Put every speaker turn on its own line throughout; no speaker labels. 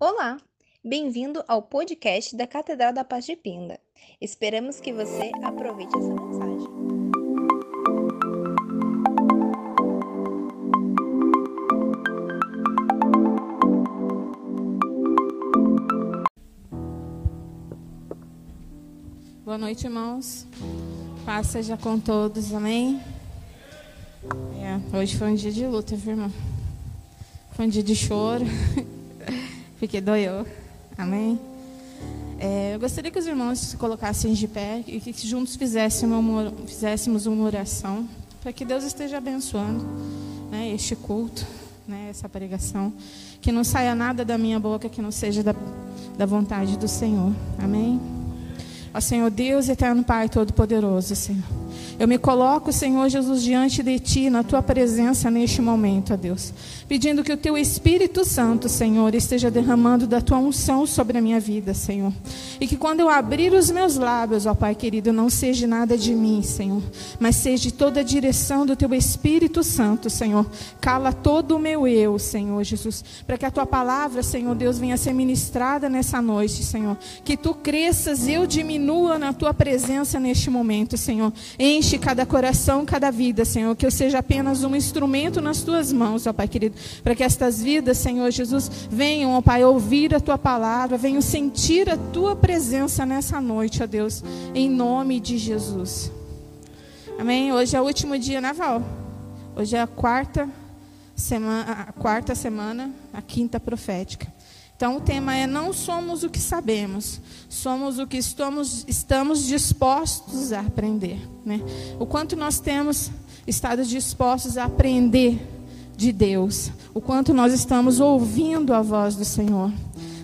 Olá, bem-vindo ao podcast da Catedral da Paz de Pinda. Esperamos que você aproveite essa mensagem.
Boa noite, irmãos. Paz seja com todos, amém? É, hoje foi um dia de luta, viu, irmão? Foi um dia de choro, porque doeu, amém? É, eu gostaria que os irmãos se colocassem de pé e que juntos fizéssemos uma, fizéssemos uma oração para que Deus esteja abençoando né, este culto, né, essa pregação. Que não saia nada da minha boca que não seja da, da vontade do Senhor, amém? Ó Senhor Deus, eterno Pai Todo-Poderoso, Senhor. Eu me coloco, Senhor Jesus, diante de Ti, na Tua presença neste momento, ó Deus. Pedindo que o Teu Espírito Santo, Senhor, esteja derramando da Tua unção sobre a minha vida, Senhor. E que quando eu abrir os meus lábios, ó Pai querido, não seja nada de mim, Senhor, mas seja toda a direção do Teu Espírito Santo, Senhor. Cala todo o meu eu, Senhor Jesus, para que a Tua palavra, Senhor Deus, venha ser ministrada nessa noite, Senhor. Que Tu cresças, eu diminua na Tua presença neste momento, Senhor. Cada coração, cada vida, Senhor. Que eu seja apenas um instrumento nas Tuas mãos, ó Pai querido, para que estas vidas, Senhor Jesus, venham, ó Pai, ouvir a Tua palavra, venham sentir a Tua presença nessa noite, ó Deus, em nome de Jesus. Amém? Hoje é o último dia naval. Hoje é a quarta semana, a quarta semana, a quinta profética. Então o tema é não somos o que sabemos, somos o que estamos, estamos dispostos a aprender. Né? O quanto nós temos estado dispostos a aprender de Deus, o quanto nós estamos ouvindo a voz do Senhor.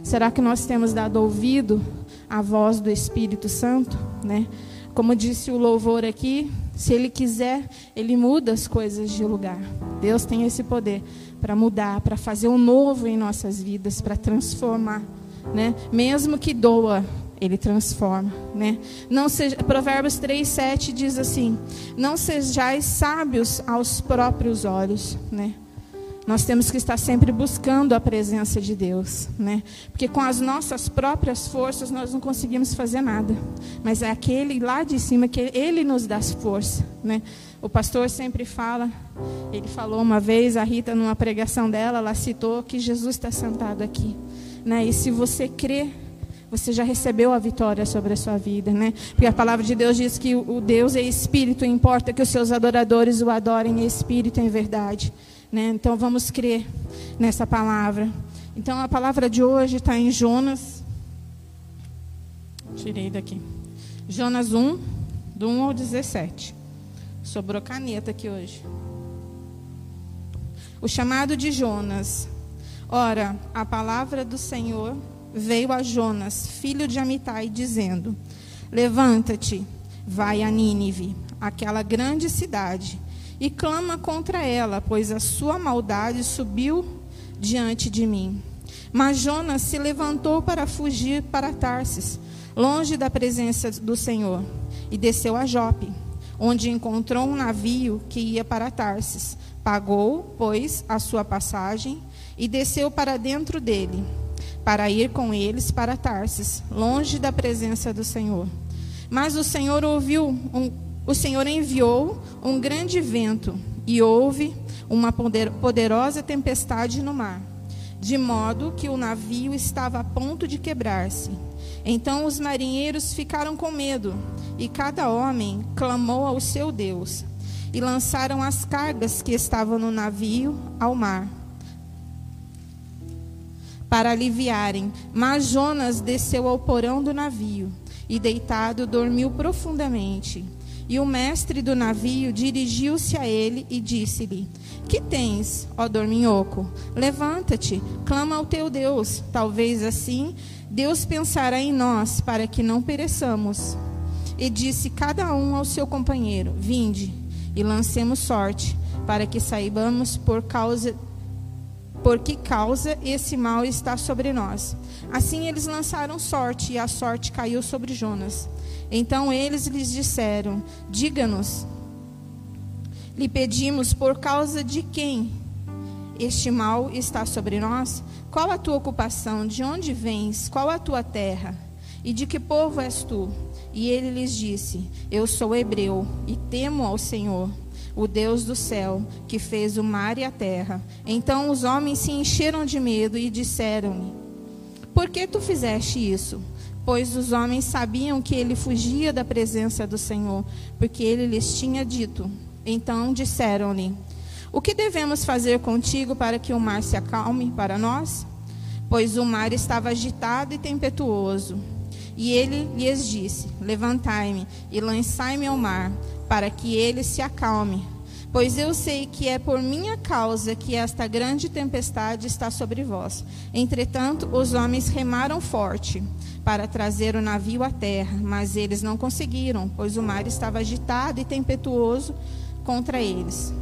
Será que nós temos dado ouvido à voz do Espírito Santo? Né? Como disse o louvor aqui, se Ele quiser, Ele muda as coisas de lugar. Deus tem esse poder para mudar, para fazer um novo em nossas vidas, para transformar, né? Mesmo que doa, ele transforma, né? Não seja, Provérbios 3:7 diz assim: "Não sejais sábios aos próprios olhos", né? Nós temos que estar sempre buscando a presença de Deus, né? Porque com as nossas próprias forças nós não conseguimos fazer nada. Mas é aquele lá de cima que ele nos dá força, né? O pastor sempre fala, ele falou uma vez, a Rita, numa pregação dela, ela citou que Jesus está sentado aqui. Né? E se você crê, você já recebeu a vitória sobre a sua vida. Né? Porque a palavra de Deus diz que o Deus é espírito, importa que os seus adoradores o adorem em espírito e em verdade. Né? Então vamos crer nessa palavra. Então a palavra de hoje está em Jonas. Tirei daqui. Jonas 1, do 1 ao 17. Sobrou caneta aqui hoje. O chamado de Jonas. Ora, a palavra do Senhor veio a Jonas, filho de Amitai, dizendo: Levanta-te, vai a Nínive, aquela grande cidade, e clama contra ela, pois a sua maldade subiu diante de mim. Mas Jonas se levantou para fugir para Tarsis, longe da presença do Senhor, e desceu a Jope onde encontrou um navio que ia para Tarsis. Pagou, pois, a sua passagem e desceu para dentro dele, para ir com eles para Tarsis, longe da presença do Senhor. Mas o Senhor ouviu, um, o Senhor enviou um grande vento e houve uma poderosa tempestade no mar, de modo que o navio estava a ponto de quebrar-se. Então os marinheiros ficaram com medo, e cada homem clamou ao seu Deus, e lançaram as cargas que estavam no navio ao mar, para aliviarem. Mas Jonas desceu ao porão do navio, e deitado dormiu profundamente. E o mestre do navio dirigiu-se a ele e disse-lhe: Que tens, ó dorminhoco? Levanta-te, clama ao teu Deus. Talvez assim Deus pensará em nós para que não pereçamos. E disse cada um ao seu companheiro: Vinde e lancemos sorte, para que saibamos por causa por que causa esse mal está sobre nós. Assim eles lançaram sorte, e a sorte caiu sobre Jonas. Então eles lhes disseram: Diga-nos, lhe pedimos por causa de quem este mal está sobre nós? Qual a tua ocupação? De onde vens? Qual a tua terra? E de que povo és tu? E ele lhes disse: Eu sou hebreu e temo ao Senhor, o Deus do céu, que fez o mar e a terra. Então os homens se encheram de medo e disseram-lhe: Por que tu fizeste isso? Pois os homens sabiam que ele fugia da presença do Senhor, porque ele lhes tinha dito. Então disseram-lhe: O que devemos fazer contigo para que o mar se acalme para nós? Pois o mar estava agitado e tempestuoso. E ele lhes disse: Levantai-me e lançai-me ao mar, para que ele se acalme. Pois eu sei que é por minha causa que esta grande tempestade está sobre vós. Entretanto, os homens remaram forte para trazer o navio à terra, mas eles não conseguiram, pois o mar estava agitado e tempestuoso contra eles.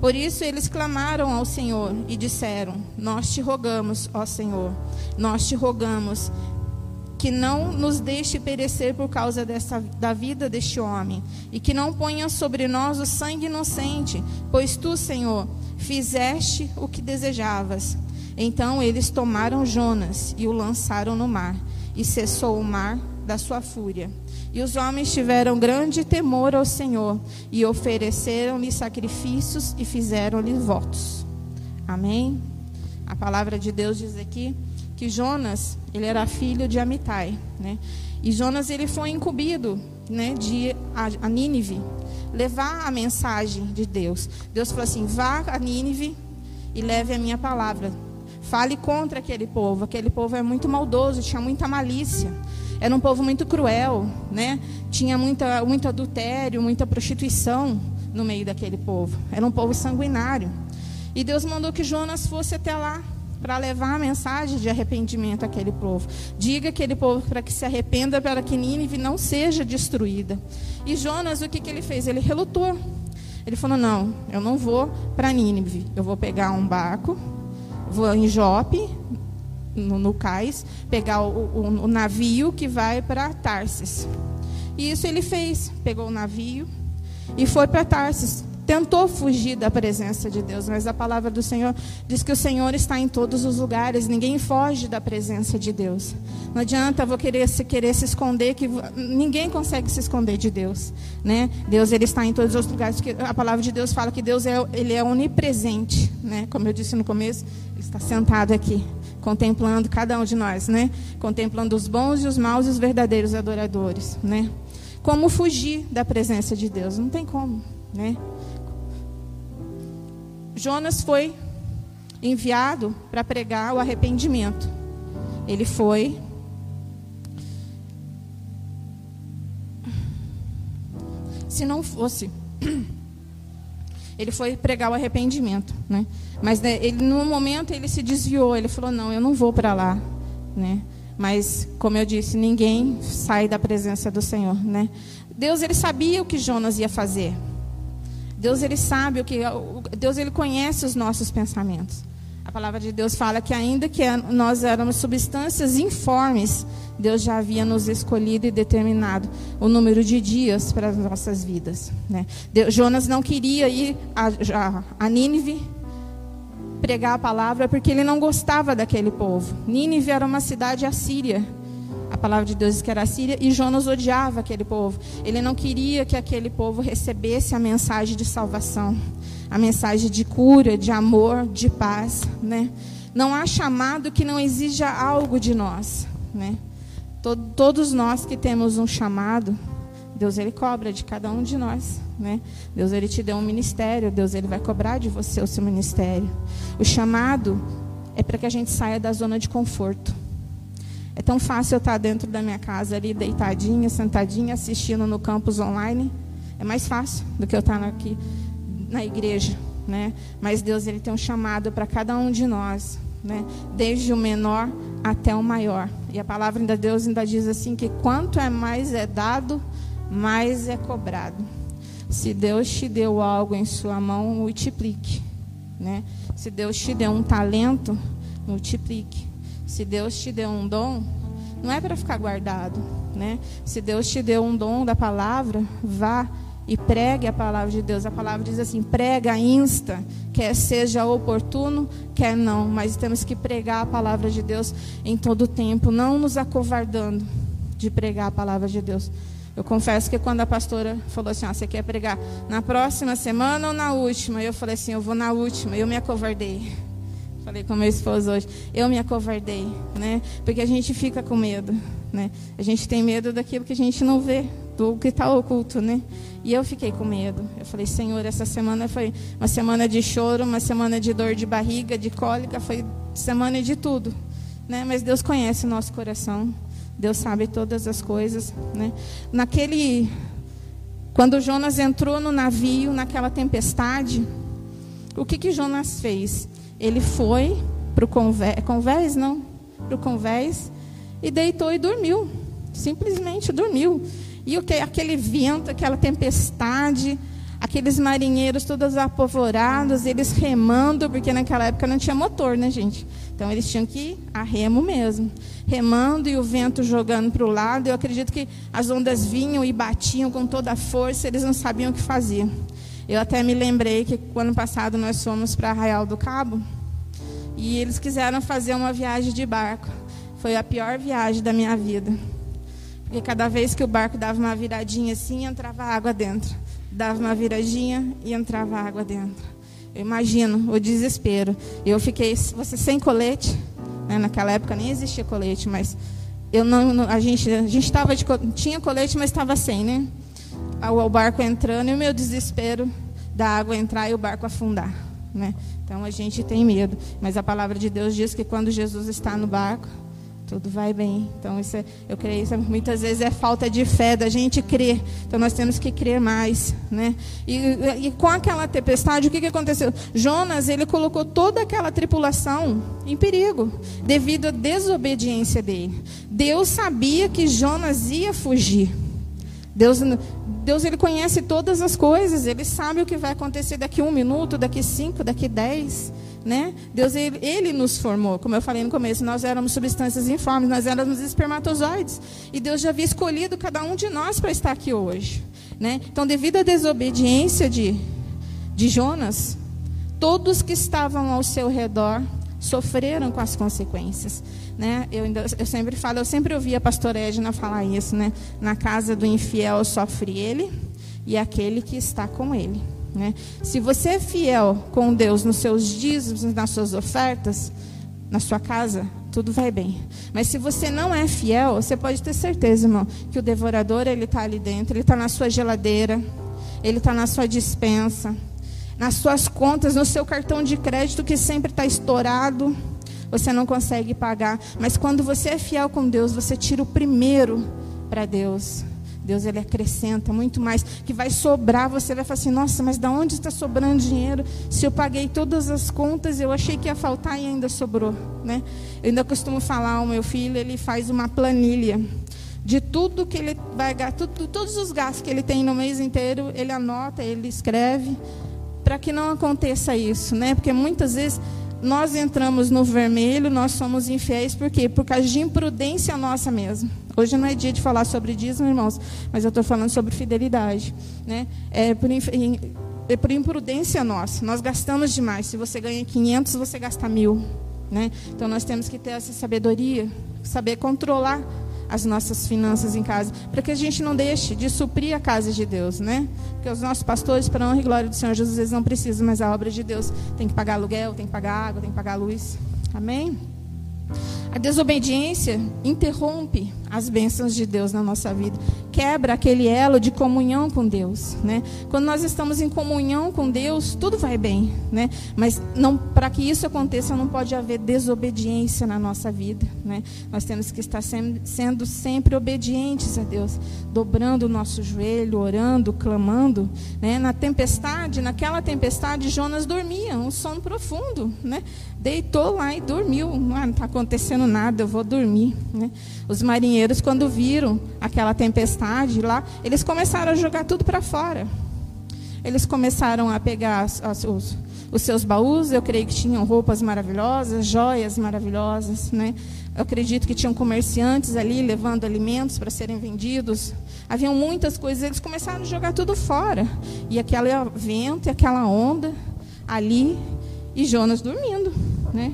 Por isso eles clamaram ao Senhor e disseram: Nós te rogamos, ó Senhor, nós te rogamos que não nos deixe perecer por causa dessa, da vida deste homem, e que não ponha sobre nós o sangue inocente, pois tu, Senhor, fizeste o que desejavas. Então eles tomaram Jonas e o lançaram no mar, e cessou o mar da sua fúria. E os homens tiveram grande temor ao Senhor, e ofereceram-lhe sacrifícios e fizeram-lhe votos. Amém? A palavra de Deus diz aqui que Jonas, ele era filho de Amitai, né? E Jonas ele foi incumbido, né, de a, Nínive levar a mensagem de Deus. Deus falou assim: "Vá a Nínive e leve a minha palavra. Fale contra aquele povo. Aquele povo é muito maldoso, tinha muita malícia. Era um povo muito cruel, né? Tinha muita, muito adultério, muita prostituição no meio daquele povo. Era um povo sanguinário. E Deus mandou que Jonas fosse até lá para levar a mensagem de arrependimento àquele povo. Diga aquele povo para que se arrependa, para que Nínive não seja destruída. E Jonas, o que, que ele fez? Ele relutou. Ele falou: Não, eu não vou para Nínive. Eu vou pegar um barco, vou em Jope, no, no cais, pegar o, o, o navio que vai para Tarsis. E isso ele fez. Pegou o navio e foi para Tarsis tentou fugir da presença de Deus, mas a palavra do Senhor diz que o Senhor está em todos os lugares, ninguém foge da presença de Deus. Não adianta vou querer se querer se esconder que ninguém consegue se esconder de Deus, né? Deus ele está em todos os lugares, porque a palavra de Deus fala que Deus é ele é onipresente, né? Como eu disse no começo, ele está sentado aqui, contemplando cada um de nós, né? Contemplando os bons e os maus e os verdadeiros adoradores, né? Como fugir da presença de Deus? Não tem como, né? Jonas foi enviado para pregar o arrependimento. Ele foi. Se não fosse. Ele foi pregar o arrependimento, né? Mas né, ele, no momento ele se desviou. Ele falou: "Não, eu não vou para lá", né? Mas, como eu disse, ninguém sai da presença do Senhor, né? Deus ele sabia o que Jonas ia fazer. Deus ele sabe o que Deus ele conhece os nossos pensamentos. A palavra de Deus fala que ainda que nós éramos substâncias informes, Deus já havia nos escolhido e determinado o número de dias para as nossas vidas. Né? Deus, Jonas não queria ir a, a, a Nínive pregar a palavra porque ele não gostava daquele povo. Nínive era uma cidade assíria a palavra de Deus diz que era a Síria, e Jonas odiava aquele povo. Ele não queria que aquele povo recebesse a mensagem de salvação, a mensagem de cura, de amor, de paz, né? Não há chamado que não exija algo de nós, né? Todos nós que temos um chamado, Deus ele cobra de cada um de nós, né? Deus ele te deu um ministério, Deus ele vai cobrar de você o seu ministério. O chamado é para que a gente saia da zona de conforto. É tão fácil eu estar dentro da minha casa ali, deitadinha, sentadinha, assistindo no campus online. É mais fácil do que eu estar aqui na igreja, né? Mas Deus ele tem um chamado para cada um de nós, né? Desde o menor até o maior. E a palavra de Deus ainda diz assim que quanto é mais é dado, mais é cobrado. Se Deus te deu algo em sua mão, multiplique, né? Se Deus te deu um talento, multiplique. Se Deus te deu um dom, não é para ficar guardado, né? Se Deus te deu um dom da palavra, vá e pregue a palavra de Deus. A palavra diz assim: prega, insta, quer seja oportuno, quer não, mas temos que pregar a palavra de Deus em todo o tempo, não nos acovardando de pregar a palavra de Deus. Eu confesso que quando a pastora falou assim: ah, você quer pregar na próxima semana ou na última? Eu falei assim: eu vou na última. Eu me acovardei. Falei com meu esposo hoje. Eu me acovardei, né? Porque a gente fica com medo, né? A gente tem medo daquilo que a gente não vê, do que está oculto, né? E eu fiquei com medo. Eu falei, Senhor, essa semana foi uma semana de choro, uma semana de dor de barriga, de cólica, foi semana de tudo, né? Mas Deus conhece o nosso coração. Deus sabe todas as coisas, né? Naquele quando Jonas entrou no navio, naquela tempestade, o que que Jonas fez? Ele foi para o convés, convés não, para o convés e deitou e dormiu. Simplesmente dormiu. E aquele vento, aquela tempestade, aqueles marinheiros todos apavorados, eles remando, porque naquela época não tinha motor, né, gente? Então eles tinham que ir a remo mesmo. Remando e o vento jogando para o lado. Eu acredito que as ondas vinham e batiam com toda a força, eles não sabiam o que fazer. Eu até me lembrei que ano passado nós fomos para Arraial do Cabo e eles quiseram fazer uma viagem de barco. Foi a pior viagem da minha vida. Porque cada vez que o barco dava uma viradinha assim, entrava água dentro. Dava uma viradinha e entrava água dentro. Eu imagino o desespero. Eu fiquei, você sem colete, né? naquela época nem existia colete, mas eu não, a gente, a gente de, tinha colete, mas estava sem, né? O, barco entrando e o meu desespero da água entrar e o barco afundar, né? Então a gente tem medo, mas a palavra de Deus diz que quando Jesus está no barco, tudo vai bem. Então, isso é, eu creio, isso é, muitas vezes é falta de fé da gente crer. Então, nós temos que crer mais. Né? E, e com aquela tempestade, o que, que aconteceu? Jonas, ele colocou toda aquela tripulação em perigo, devido à desobediência dele. Deus sabia que Jonas ia fugir. Deus, Deus ele conhece todas as coisas, ele sabe o que vai acontecer daqui um minuto, daqui cinco, daqui dez né? Deus ele, ele, nos formou, como eu falei no começo, nós éramos substâncias informes, nós éramos espermatozoides e Deus já havia escolhido cada um de nós para estar aqui hoje, né? Então, devido à desobediência de de Jonas, todos que estavam ao seu redor sofreram com as consequências, né? Eu, ainda, eu sempre falo, eu sempre ouvi a pastora Edna falar isso, né? Na casa do infiel sofre ele e aquele que está com ele. Né? Se você é fiel com Deus nos seus dízimos, nas suas ofertas, na sua casa, tudo vai bem. Mas se você não é fiel, você pode ter certeza, irmão, que o devorador ele está ali dentro, ele está na sua geladeira, ele está na sua dispensa, nas suas contas, no seu cartão de crédito que sempre está estourado, você não consegue pagar. Mas quando você é fiel com Deus, você tira o primeiro para Deus. Deus ele acrescenta muito mais, que vai sobrar, você vai falar assim, nossa, mas da onde está sobrando dinheiro? Se eu paguei todas as contas, eu achei que ia faltar e ainda sobrou, né? Eu ainda costumo falar, o meu filho, ele faz uma planilha de tudo que ele vai gastar, todos os gastos que ele tem no mês inteiro, ele anota, ele escreve, para que não aconteça isso, né? Porque muitas vezes nós entramos no vermelho, nós somos infiéis, por quê? Por causa de imprudência nossa mesmo. Hoje não é dia de falar sobre dízimo, irmãos, mas eu estou falando sobre fidelidade. Né? É, por, é por imprudência nossa. Nós gastamos demais. Se você ganha 500, você gasta mil. Né? Então nós temos que ter essa sabedoria, saber controlar as nossas finanças em casa, para que a gente não deixe de suprir a casa de Deus, né? Porque os nossos pastores, para a honra e glória do Senhor Jesus, eles não precisam, mas a obra de Deus tem que pagar aluguel, tem que pagar água, tem que pagar luz. Amém? A desobediência interrompe as bênçãos de Deus na nossa vida, quebra aquele elo de comunhão com Deus, né? Quando nós estamos em comunhão com Deus, tudo vai bem, né? Mas não para que isso aconteça não pode haver desobediência na nossa vida, né? Nós temos que estar sem, sendo sempre obedientes a Deus, dobrando o nosso joelho, orando, clamando, né? Na tempestade, naquela tempestade, Jonas dormia, um sono profundo, né? Deitou lá e dormiu. Ah, não está acontecendo nada, eu vou dormir, né? Os marinheiros, quando viram aquela tempestade lá, eles começaram a jogar tudo para fora. Eles começaram a pegar as, as, os, os seus baús, eu creio que tinham roupas maravilhosas, joias maravilhosas, né? Eu acredito que tinham comerciantes ali levando alimentos para serem vendidos. Haviam muitas coisas, eles começaram a jogar tudo fora. E aquele vento e aquela onda ali e Jonas dormindo, né?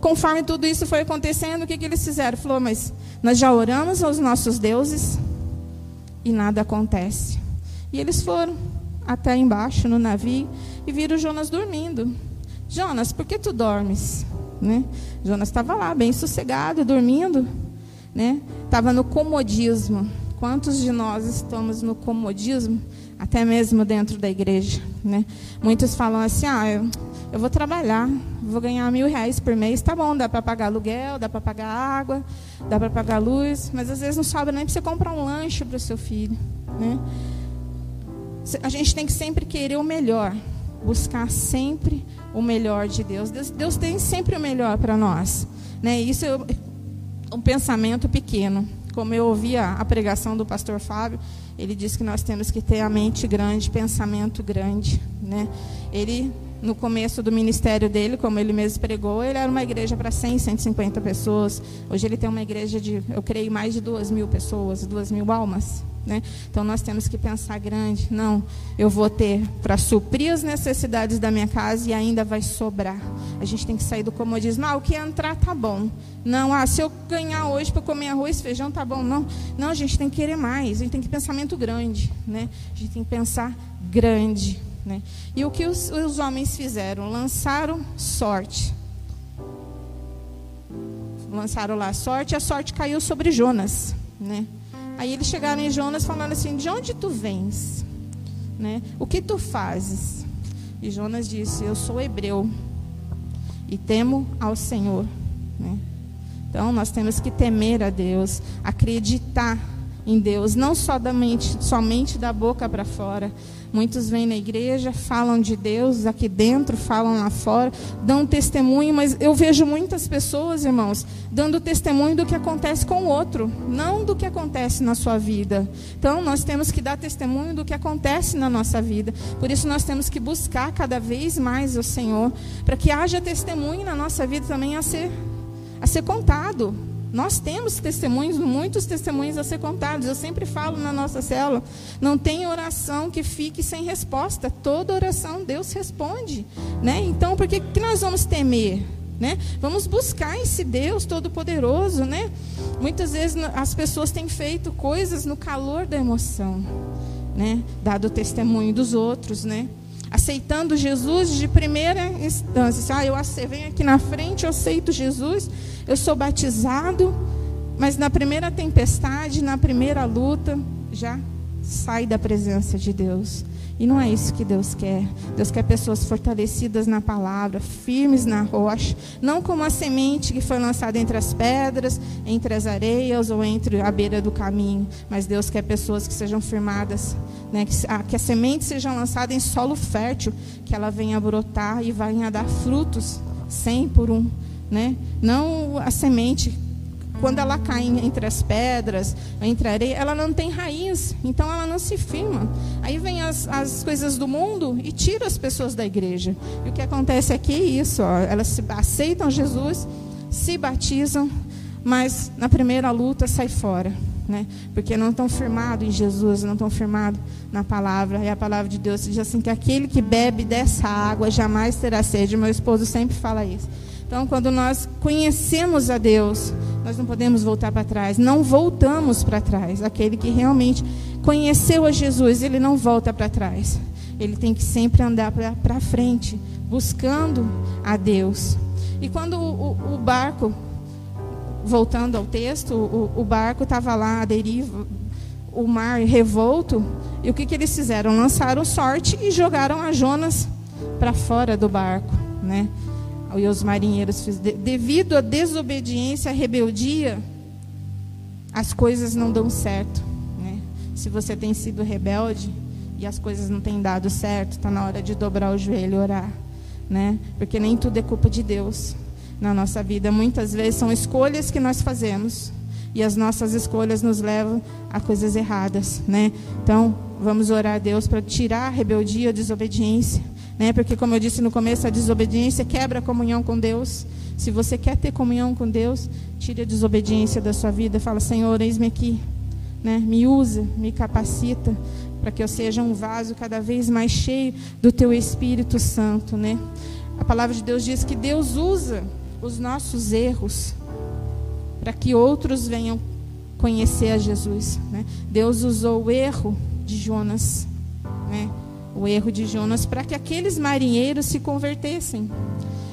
Conforme tudo isso foi acontecendo, o que, que eles fizeram? Falou, mas nós já oramos aos nossos deuses e nada acontece. E eles foram até embaixo no navio e viram Jonas dormindo. Jonas, por que tu dormes? Né? Jonas estava lá, bem sossegado, dormindo. Né? Estava no comodismo. Quantos de nós estamos no comodismo, até mesmo dentro da igreja? Né? Muitos falam assim: ah, eu, eu vou trabalhar, vou ganhar mil reais por mês, tá bom, dá para pagar aluguel, dá para pagar água, dá para pagar luz, mas às vezes não sobra nem para você comprar um lanche para o seu filho. Né? A gente tem que sempre querer o melhor, buscar sempre o melhor de Deus. Deus, Deus tem sempre o melhor para nós. Né? Isso é um pensamento pequeno. Como eu ouvi a, a pregação do pastor Fábio, ele disse que nós temos que ter a mente grande, pensamento grande. Né? Ele, no começo do ministério dele, como ele mesmo pregou, ele era uma igreja para 100, 150 pessoas. Hoje ele tem uma igreja de, eu creio, mais de 2 mil pessoas, 2 mil almas. Né? Então nós temos que pensar grande. Não, eu vou ter para suprir as necessidades da minha casa e ainda vai sobrar. A gente tem que sair do comodismo. Ah, o que entrar tá bom. Não, ah, se eu ganhar hoje para comer arroz e feijão tá bom. Não, não, a gente tem que querer mais. A gente tem que pensamento grande, né? A gente tem que pensar grande, né? E o que os, os homens fizeram? Lançaram sorte. Lançaram lá a sorte, a sorte caiu sobre Jonas, né? Aí eles chegaram em Jonas falando assim: De onde tu vens? Né? O que tu fazes? E Jonas disse: Eu sou hebreu e temo ao Senhor. Né? Então nós temos que temer a Deus, acreditar em Deus, não só da mente, somente da boca para fora, Muitos vêm na igreja, falam de Deus aqui dentro, falam lá fora, dão testemunho, mas eu vejo muitas pessoas, irmãos, dando testemunho do que acontece com o outro, não do que acontece na sua vida. Então, nós temos que dar testemunho do que acontece na nossa vida. Por isso, nós temos que buscar cada vez mais o Senhor, para que haja testemunho na nossa vida também a ser, a ser contado. Nós temos testemunhos, muitos testemunhos a ser contados. Eu sempre falo na nossa célula: não tem oração que fique sem resposta. Toda oração Deus responde. Né? Então, por que, que nós vamos temer? Né? Vamos buscar esse Deus Todo-Poderoso. Né? Muitas vezes as pessoas têm feito coisas no calor da emoção, né? dado o testemunho dos outros. Né? aceitando Jesus de primeira instância. Ah, eu venho aqui na frente, eu aceito Jesus, eu sou batizado, mas na primeira tempestade, na primeira luta, já sai da presença de Deus. E não é isso que Deus quer. Deus quer pessoas fortalecidas na palavra, firmes na rocha, não como a semente que foi lançada entre as pedras, entre as areias ou entre a beira do caminho. Mas Deus quer pessoas que sejam firmadas, né? que, a, que a semente seja lançada em solo fértil, que ela venha brotar e venha dar frutos, cem por um. Né? Não a semente quando ela cai entre as pedras, entre a areia, ela não tem raiz, então ela não se firma. Aí vem as, as coisas do mundo e tira as pessoas da igreja. E o que acontece aqui é isso: ó, elas se, aceitam Jesus, se batizam, mas na primeira luta sai fora. Né? Porque não estão firmados em Jesus, não estão firmados na palavra. E a palavra de Deus diz assim: que aquele que bebe dessa água jamais terá sede. Meu esposo sempre fala isso. Então, quando nós conhecemos a Deus, nós não podemos voltar para trás. Não voltamos para trás. Aquele que realmente conheceu a Jesus, ele não volta para trás. Ele tem que sempre andar para frente, buscando a Deus. E quando o, o, barco, voltando ao texto, o, o barco estava lá à deriva, o mar revolto, e o que, que eles fizeram? Lançaram sorte e jogaram a Jonas para fora do barco, né? E os marinheiros devido à desobediência, à rebeldia, as coisas não dão certo. Né? Se você tem sido rebelde e as coisas não têm dado certo, está na hora de dobrar o joelho e orar. Né? Porque nem tudo é culpa de Deus na nossa vida. Muitas vezes são escolhas que nós fazemos e as nossas escolhas nos levam a coisas erradas. Né? Então, vamos orar a Deus para tirar a rebeldia, a desobediência né? Porque como eu disse no começo, a desobediência quebra a comunhão com Deus. Se você quer ter comunhão com Deus, tire a desobediência da sua vida, fala: Senhor, eis-me aqui, né? Me usa, me capacita para que eu seja um vaso cada vez mais cheio do teu Espírito Santo, né? A palavra de Deus diz que Deus usa os nossos erros para que outros venham conhecer a Jesus. Né? Deus usou o erro de Jonas? O erro de Jonas, para que aqueles marinheiros se convertessem.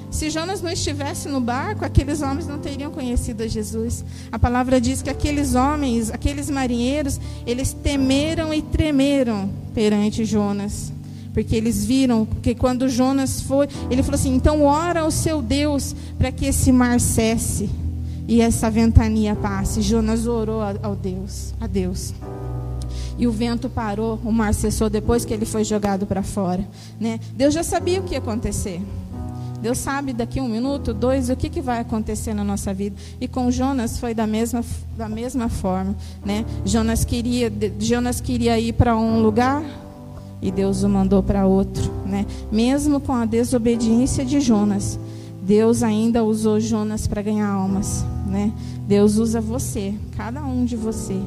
Se Jonas não estivesse no barco, aqueles homens não teriam conhecido a Jesus. A palavra diz que aqueles homens, aqueles marinheiros, eles temeram e tremeram perante Jonas. Porque eles viram que quando Jonas foi, ele falou assim: então ora ao seu Deus para que esse mar cesse e essa ventania passe. Jonas orou ao Deus, a Deus. E o vento parou, o mar cessou depois que ele foi jogado para fora. Né? Deus já sabia o que ia acontecer. Deus sabe daqui um minuto, dois, o que, que vai acontecer na nossa vida. E com Jonas foi da mesma, da mesma forma. Né? Jonas, queria, Jonas queria ir para um lugar e Deus o mandou para outro. Né? Mesmo com a desobediência de Jonas, Deus ainda usou Jonas para ganhar almas né? Deus usa você, cada um de você,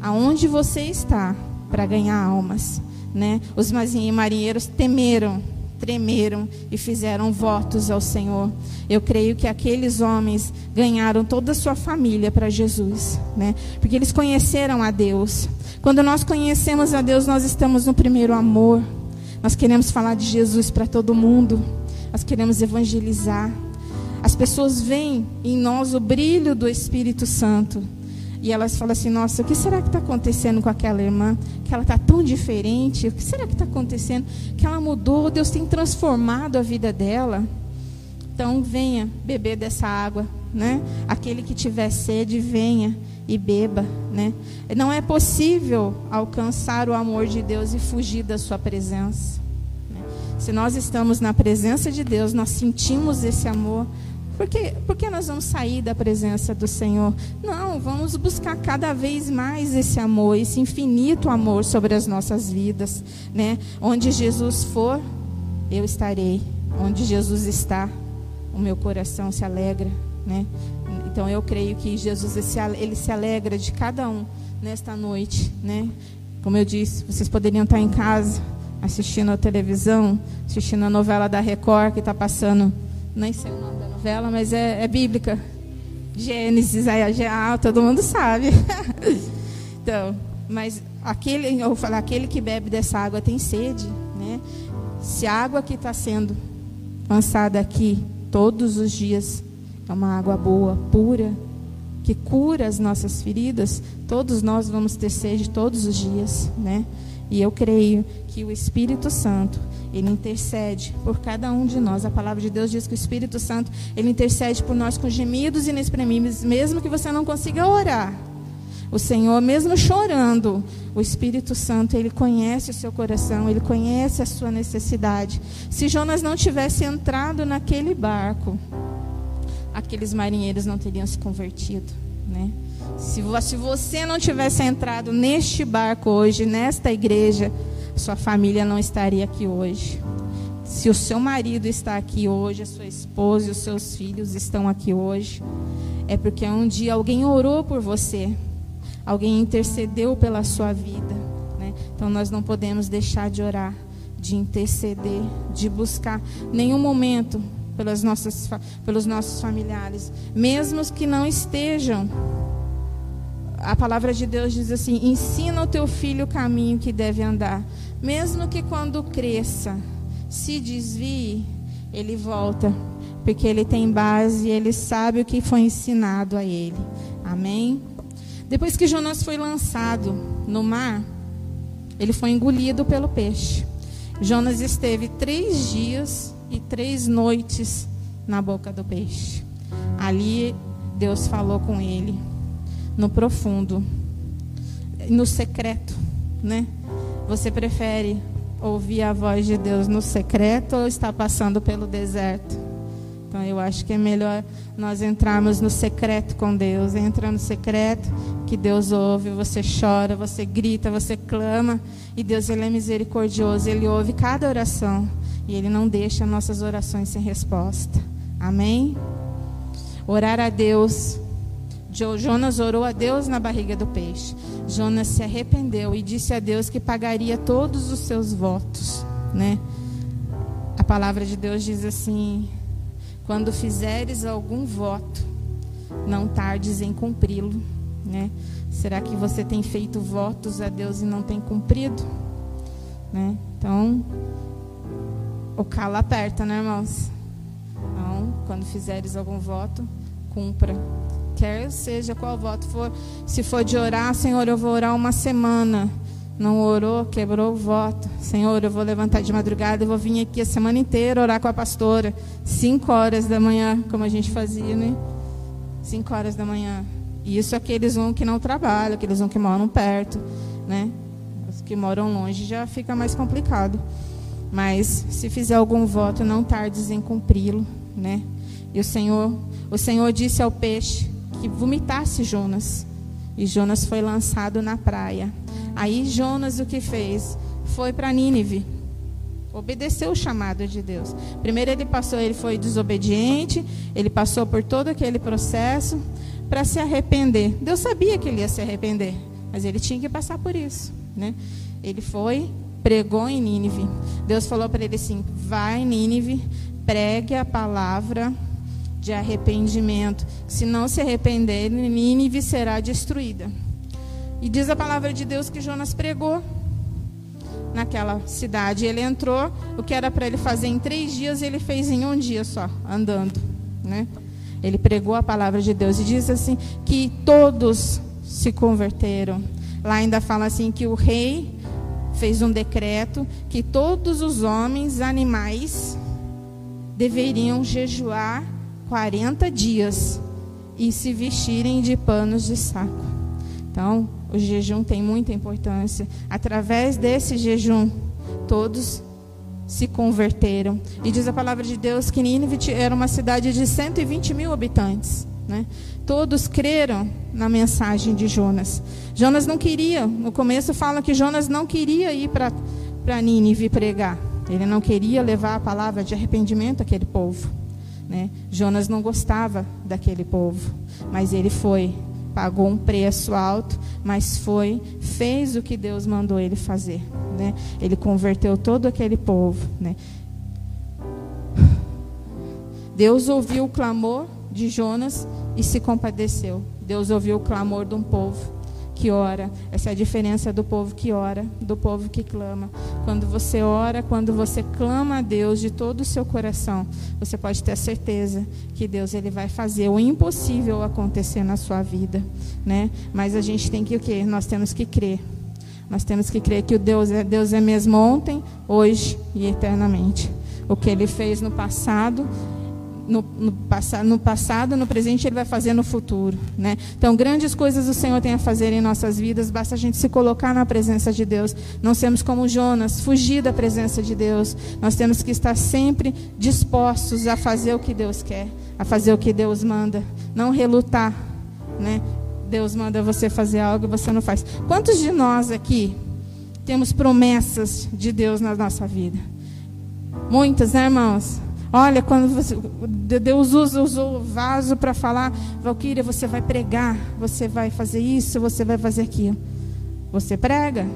aonde você está, para ganhar almas, né? Os marinheiros temeram, tremeram e fizeram votos ao Senhor. Eu creio que aqueles homens ganharam toda a sua família para Jesus, né? Porque eles conheceram a Deus. Quando nós conhecemos a Deus, nós estamos no primeiro amor. Nós queremos falar de Jesus para todo mundo. Nós queremos evangelizar. As pessoas veem em nós o brilho do Espírito Santo. E elas falam assim: Nossa, o que será que está acontecendo com aquela irmã? Que ela está tão diferente. O que será que está acontecendo? Que ela mudou. Deus tem transformado a vida dela. Então, venha beber dessa água. Né? Aquele que tiver sede, venha e beba. Né? Não é possível alcançar o amor de Deus e fugir da sua presença. Né? Se nós estamos na presença de Deus, nós sentimos esse amor, por que, por que nós vamos sair da presença do Senhor? Não, vamos buscar cada vez mais esse amor, esse infinito amor sobre as nossas vidas. Né? Onde Jesus for, eu estarei. Onde Jesus está, o meu coração se alegra. Né? Então eu creio que Jesus ele se alegra de cada um nesta noite. Né? Como eu disse, vocês poderiam estar em casa assistindo a televisão, assistindo a novela da Record que está passando, nem sei o nome novela, mas é, é bíblica. Gênesis, aí, ah, todo mundo sabe. então, mas aquele, eu vou falar, aquele que bebe dessa água tem sede, né? Se a água que está sendo lançada aqui todos os dias é uma água boa, pura, que cura as nossas feridas, todos nós vamos ter sede todos os dias, né? E eu creio que o Espírito Santo ele intercede por cada um de nós. A palavra de Deus diz que o Espírito Santo, ele intercede por nós com gemidos inexprimíveis, mesmo que você não consiga orar. O Senhor, mesmo chorando, o Espírito Santo, ele conhece o seu coração, ele conhece a sua necessidade. Se Jonas não tivesse entrado naquele barco, aqueles marinheiros não teriam se convertido, né? Se, você não tivesse entrado neste barco hoje, nesta igreja, sua família não estaria aqui hoje. Se o seu marido está aqui hoje, a sua esposa e os seus filhos estão aqui hoje, é porque um dia alguém orou por você, alguém intercedeu pela sua vida. Né? Então nós não podemos deixar de orar, de interceder, de buscar nenhum momento pelas nossas, pelos nossos familiares, mesmo que não estejam a palavra de Deus diz assim: ensina o teu filho o caminho que deve andar, mesmo que quando cresça, se desvie, ele volta, porque ele tem base, ele sabe o que foi ensinado a ele. Amém? Depois que Jonas foi lançado no mar, ele foi engolido pelo peixe. Jonas esteve três dias e três noites na boca do peixe. Ali Deus falou com ele no profundo, no secreto, né? Você prefere ouvir a voz de Deus no secreto ou estar passando pelo deserto? Então eu acho que é melhor nós entrarmos no secreto com Deus. Entra no secreto, que Deus ouve, você chora, você grita, você clama, e Deus ele é misericordioso, ele ouve cada oração. e Ele não deixa nossas orações sem resposta. Amém? Orar a Deus. Jonas orou a Deus na barriga do peixe. Jonas se arrependeu e disse a Deus que pagaria todos os seus votos, né? A palavra de Deus diz assim: quando fizeres algum voto, não tardes em cumpri-lo, né? Será que você tem feito votos a Deus e não tem cumprido? Né? Então, o calo aperta, né, irmãos? Então, quando fizeres algum voto, cumpra. Quer seja qual voto for. Se for de orar, Senhor, eu vou orar uma semana. Não orou, quebrou o voto. Senhor, eu vou levantar de madrugada e vou vir aqui a semana inteira orar com a pastora. Cinco horas da manhã, como a gente fazia, né? Cinco horas da manhã. E isso aqueles um que não trabalham, aqueles um que moram perto, né? Os que moram longe já fica mais complicado. Mas se fizer algum voto, não tardes em cumpri-lo, né? E o Senhor, o Senhor disse ao peixe que vomitasse Jonas. E Jonas foi lançado na praia. Aí Jonas o que fez? Foi para Nínive. Obedeceu o chamado de Deus. Primeiro ele passou, ele foi desobediente, ele passou por todo aquele processo para se arrepender. Deus sabia que ele ia se arrepender, mas ele tinha que passar por isso, né? Ele foi pregou em Nínive. Deus falou para ele assim: vai Nínive, pregue a palavra de arrependimento. Se não se arrepender, Nínive será destruída. E diz a palavra de Deus que Jonas pregou naquela cidade. Ele entrou, o que era para ele fazer em três dias, ele fez em um dia só, andando. Né? Ele pregou a palavra de Deus e diz assim que todos se converteram. Lá ainda fala assim que o rei fez um decreto que todos os homens, animais, deveriam jejuar 40 dias e se vestirem de panos de saco. Então, o jejum tem muita importância. Através desse jejum, todos se converteram. E diz a palavra de Deus que Nínive era uma cidade de 120 mil habitantes. Né? Todos creram na mensagem de Jonas. Jonas não queria, no começo fala que Jonas não queria ir para Nínive pregar. Ele não queria levar a palavra de arrependimento àquele povo. Né? Jonas não gostava daquele povo, mas ele foi, pagou um preço alto, mas foi, fez o que Deus mandou ele fazer. Né? Ele converteu todo aquele povo. Né? Deus ouviu o clamor de Jonas e se compadeceu. Deus ouviu o clamor de um povo que ora. Essa é a diferença do povo que ora, do povo que clama. Quando você ora, quando você clama a Deus de todo o seu coração, você pode ter certeza que Deus ele vai fazer o impossível acontecer na sua vida, né? Mas a gente tem que o quê? Nós temos que crer. Nós temos que crer que o Deus é Deus é mesmo ontem, hoje e eternamente. O que ele fez no passado, no, no, no, passado, no presente, Ele vai fazer no futuro. Né? Então, grandes coisas o Senhor tem a fazer em nossas vidas, basta a gente se colocar na presença de Deus. Não sermos como Jonas, fugir da presença de Deus. Nós temos que estar sempre dispostos a fazer o que Deus quer, a fazer o que Deus manda. Não relutar. Né? Deus manda você fazer algo e você não faz. Quantos de nós aqui temos promessas de Deus na nossa vida? Muitas, né, irmãos? Olha, quando você, Deus usa, o vaso para falar, Valquíria, você vai pregar, você vai fazer isso, você vai fazer aquilo. Você prega,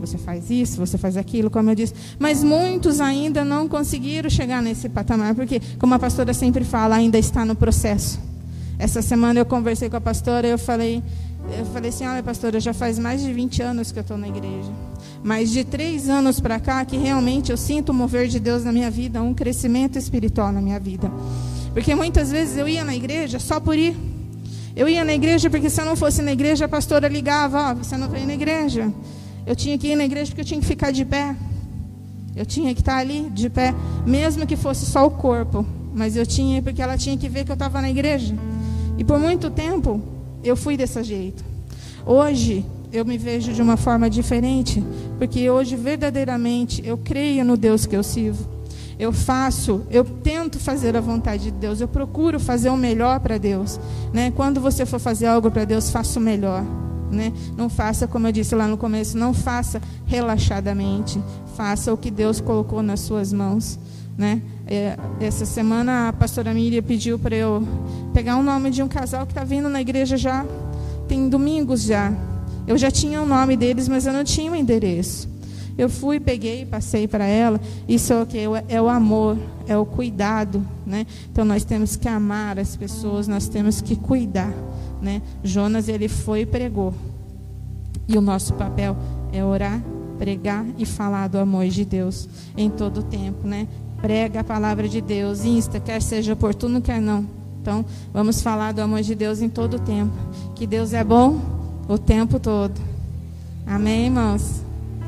você faz isso, você faz aquilo, como eu disse. Mas muitos ainda não conseguiram chegar nesse patamar, porque, como a pastora sempre fala, ainda está no processo. Essa semana eu conversei com a pastora e eu falei, eu falei assim, olha pastora, já faz mais de 20 anos que eu estou na igreja. Mas de três anos para cá que realmente eu sinto o mover de Deus na minha vida, um crescimento espiritual na minha vida. Porque muitas vezes eu ia na igreja só por ir. Eu ia na igreja porque se eu não fosse na igreja, a pastora ligava, ó, oh, você não veio na igreja. Eu tinha que ir na igreja porque eu tinha que ficar de pé. Eu tinha que estar ali de pé, mesmo que fosse só o corpo. Mas eu tinha porque ela tinha que ver que eu estava na igreja. E por muito tempo eu fui desse jeito. Hoje eu me vejo de uma forma diferente, porque hoje verdadeiramente eu creio no Deus que eu sirvo. Eu faço, eu tento fazer a vontade de Deus, eu procuro fazer o melhor para Deus. Né? Quando você for fazer algo para Deus, faça o melhor. Né? Não faça, como eu disse lá no começo, não faça relaxadamente. Faça o que Deus colocou nas suas mãos. né? É, essa semana a pastora Miriam pediu para eu pegar o nome de um casal que está vindo na igreja já tem domingos já. Eu já tinha o nome deles, mas eu não tinha o endereço. Eu fui, peguei, passei para ela. Isso é o que é o amor, é o cuidado, né? Então nós temos que amar as pessoas, nós temos que cuidar, né? Jonas ele foi e pregou. E o nosso papel é orar, pregar e falar do amor de Deus em todo o tempo, né? Prega a palavra de Deus, insta, quer seja oportuno, quer não. Então, vamos falar do amor de Deus em todo o tempo. Que Deus é bom o tempo todo. Amém, irmãos?